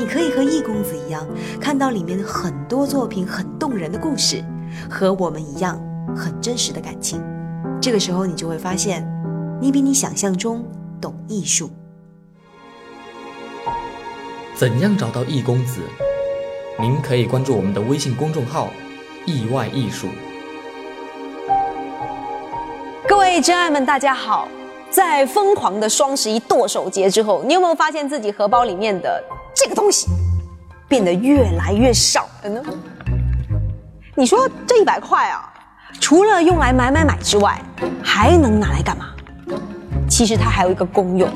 你可以和易公子一样，看到里面很多作品很动人的故事，和我们一样很真实的感情。这个时候，你就会发现，你比你想象中懂艺术。怎样找到易公子？您可以关注我们的微信公众号“意外艺术”。各位真爱们，大家好！在疯狂的双十一剁手节之后，你有没有发现自己荷包里面的？这个东西变得越来越少了呢。你说这一百块啊，除了用来买买买之外，还能拿来干嘛？其实它还有一个功用，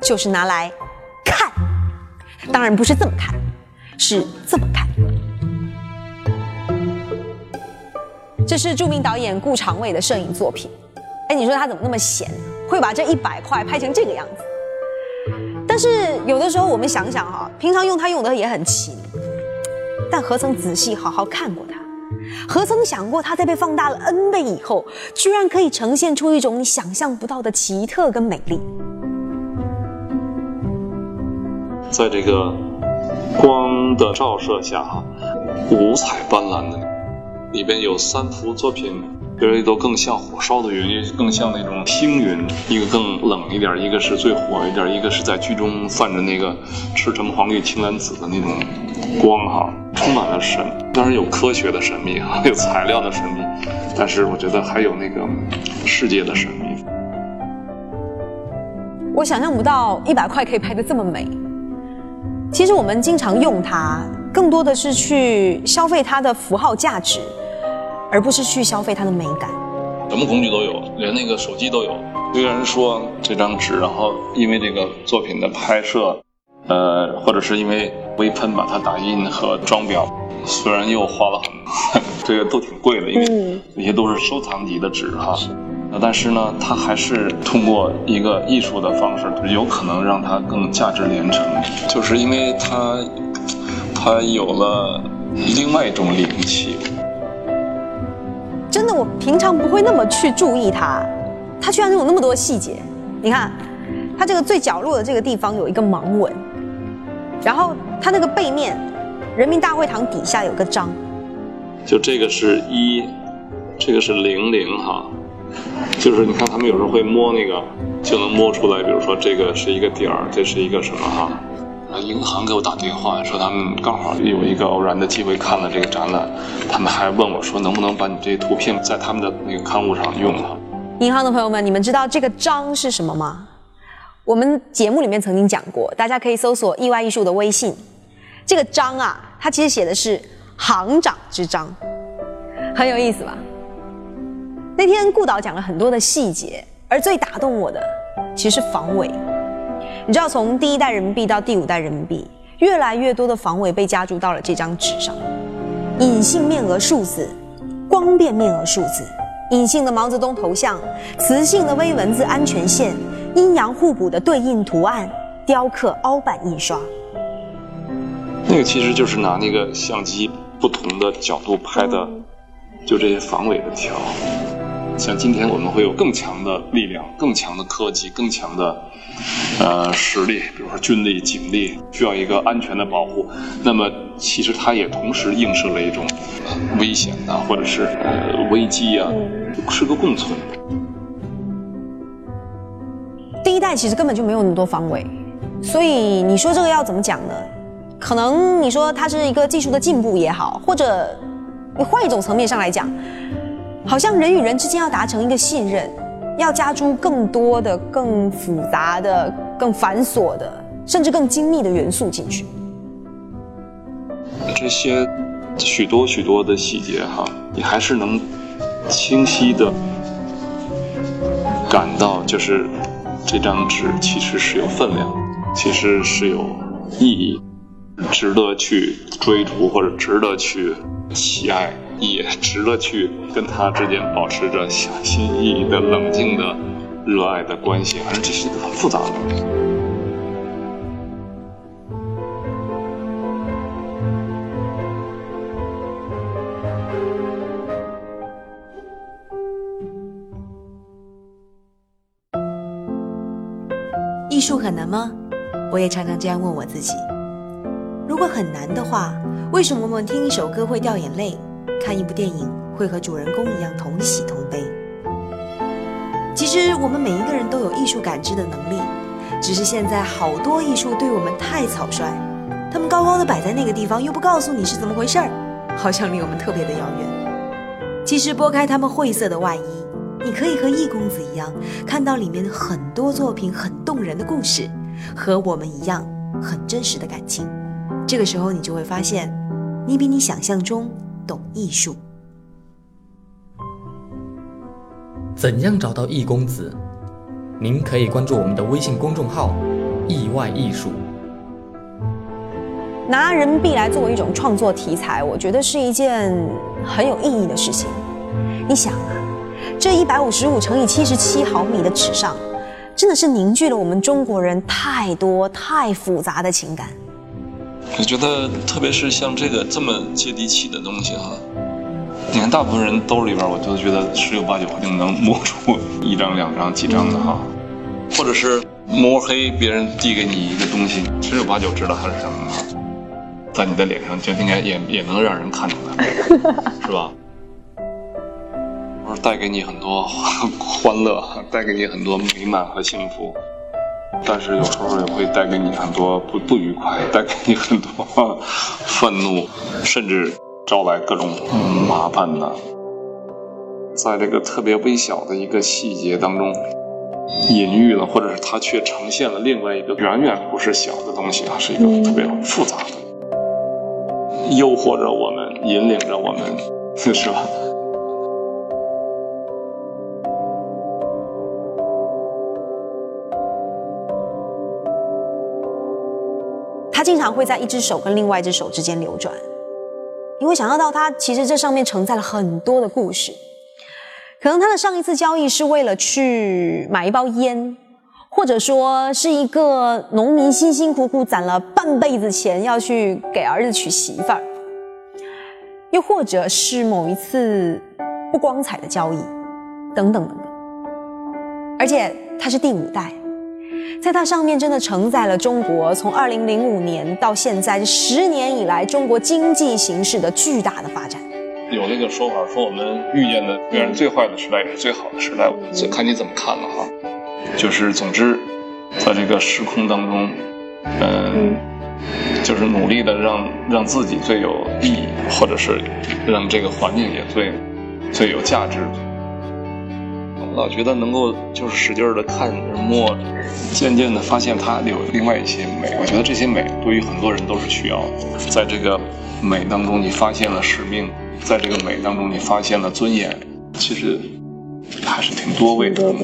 就是拿来看。当然不是这么看，是这么看。这是著名导演顾长卫的摄影作品。哎，你说他怎么那么闲，会把这一百块拍成这个样子？但是有的时候我们想想哈，平常用它用的也很勤，但何曾仔细好好看过它？何曾想过它在被放大了 N 倍以后，居然可以呈现出一种你想象不到的奇特跟美丽？在这个光的照射下，哈，五彩斑斓的，里边有三幅作品。别人都更像火烧的云，也更像那种星云。一个更冷一点，一个是最火一点，一个是在剧中泛着那个赤橙黄绿青蓝紫的那种光哈，充满了神。当然有科学的神秘哈，有材料的神秘，但是我觉得还有那个世界的神秘。我想象不到一百块可以拍得这么美。其实我们经常用它，更多的是去消费它的符号价值。而不是去消费它的美感，什么工具都有，连那个手机都有。虽然说这张纸，然后因为这个作品的拍摄，呃，或者是因为微喷把它打印和装裱，虽然又花了很，这个都挺贵的，因为那些都是收藏级的纸哈。但是呢，它还是通过一个艺术的方式，有可能让它更价值连城，就是因为它，它有了另外一种灵气。真的，我平常不会那么去注意它，它居然有那么多细节。你看，它这个最角落的这个地方有一个盲文，然后它那个背面，人民大会堂底下有个章。就这个是一，这个是零零哈，就是你看他们有时候会摸那个，就能摸出来，比如说这个是一个点儿，这是一个什么哈。银行给我打电话说，他们刚好有一个偶然的机会看了这个展览，他们还问我说，能不能把你这图片在他们的那个刊物上用了？银行的朋友们，你们知道这个章是什么吗？我们节目里面曾经讲过，大家可以搜索“意外艺术”的微信。这个章啊，它其实写的是行长之章，很有意思吧？那天顾导讲了很多的细节，而最打动我的其实是防伪。你知道，从第一代人民币到第五代人民币，越来越多的防伪被加注到了这张纸上。隐性面额数字，光变面额数字，隐性的毛泽东头像，磁性的微文字安全线，阴阳互补的对应图案，雕刻凹版印刷。那个其实就是拿那个相机不同的角度拍的，就这些防伪的条。像今天我们会有更强的力量、更强的科技、更强的呃实力，比如说军力、警力，需要一个安全的保护。那么其实它也同时映射了一种危险啊，或者是呃危机啊，是个共存。第一代其实根本就没有那么多防伪，所以你说这个要怎么讲呢？可能你说它是一个技术的进步也好，或者你换一种层面上来讲。好像人与人之间要达成一个信任，要加诸更多的、更复杂的、更繁琐的，甚至更精密的元素进去。这些许多许多的细节哈，你还是能清晰的感到，就是这张纸其实是有分量，其实是有意义，值得去追逐或者值得去喜爱。也值得去跟他之间保持着小心翼翼的、冷静的、热爱的关系。反正这是一个很复杂的东西。艺术很难吗？我也常常这样问我自己。如果很难的话，为什么我们听一首歌会掉眼泪，看一部电影会和主人公一样同喜同悲？其实我们每一个人都有艺术感知的能力，只是现在好多艺术对我们太草率，他们高高的摆在那个地方，又不告诉你是怎么回事儿，好像离我们特别的遥远。其实拨开他们晦涩的外衣，你可以和易公子一样，看到里面很多作品很动人的故事，和我们一样很真实的感情。这个时候，你就会发现，你比你想象中懂艺术。怎样找到易公子？您可以关注我们的微信公众号“意外艺术”。拿人民币来作为一种创作题材，我觉得是一件很有意义的事情。你想啊，这一百五十五乘以七十七毫米的纸上，真的是凝聚了我们中国人太多太复杂的情感。我觉得，特别是像这个这么接地气的东西哈，你看大部分人兜里边，我都觉得十有八九定能摸出一张、两张、几张的哈，或者是摸黑别人递给你一个东西，十有八九知道它是什么哈，在你的脸上就应该也也能让人看出来，是吧？我说带给你很多欢乐，带给你很多美满和幸福。但是有时候也会带给你很多不不愉快，带给你很多 愤怒，甚至招来各种麻烦的。在这个特别微小的一个细节当中，隐喻了，或者是它却呈现了另外一个远远不是小的东西啊，是一个特别复杂的，诱惑着我们，引领着我们，是吧？经常会在一只手跟另外一只手之间流转，你会想象到它其实这上面承载了很多的故事。可能他的上一次交易是为了去买一包烟，或者说是一个农民辛辛苦苦攒了半辈子钱要去给儿子娶媳妇儿，又或者是某一次不光彩的交易，等等等等。而且它是第五代。在它上面真的承载了中国从二零零五年到现在这十年以来中国经济形势的巨大的发展。有那个说法说我们遇见的虽然最坏的时代也是最好的时代，这看你怎么看了哈。就是总之，在这个时空当中，嗯，就是努力的让让自己最有意义，或者是让这个环境也最最有价值。老觉得能够就是使劲的看摸，渐渐的发现它有另外一些美。我觉得这些美对于很多人都是需要的。在这个美当中，你发现了使命；在这个美当中，你发现了尊严。其实还是挺多味的。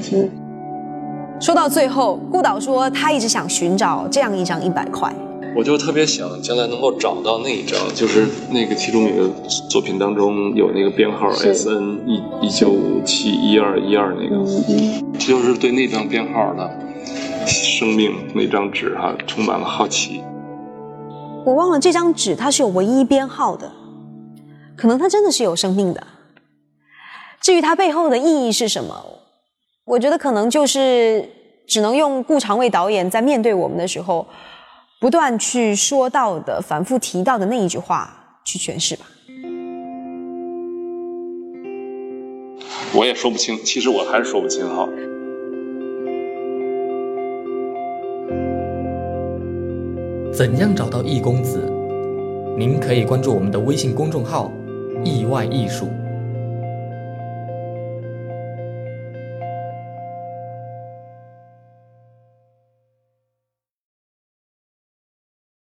说到最后，顾导说他一直想寻找这样一张一百块。我就特别想将来能够找到那一张，就是那个其中一个作品当中有那个编号 S N 一一九五七一二一二那个，就是对那张编号的生命那张纸哈充满了好奇。我忘了这张纸它是有唯一编号的，可能它真的是有生命的。至于它背后的意义是什么，我觉得可能就是只能用顾长卫导演在面对我们的时候。不断去说到的、反复提到的那一句话去诠释吧。我也说不清，其实我还是说不清哈。怎样找到易公子？您可以关注我们的微信公众号“意外艺术”。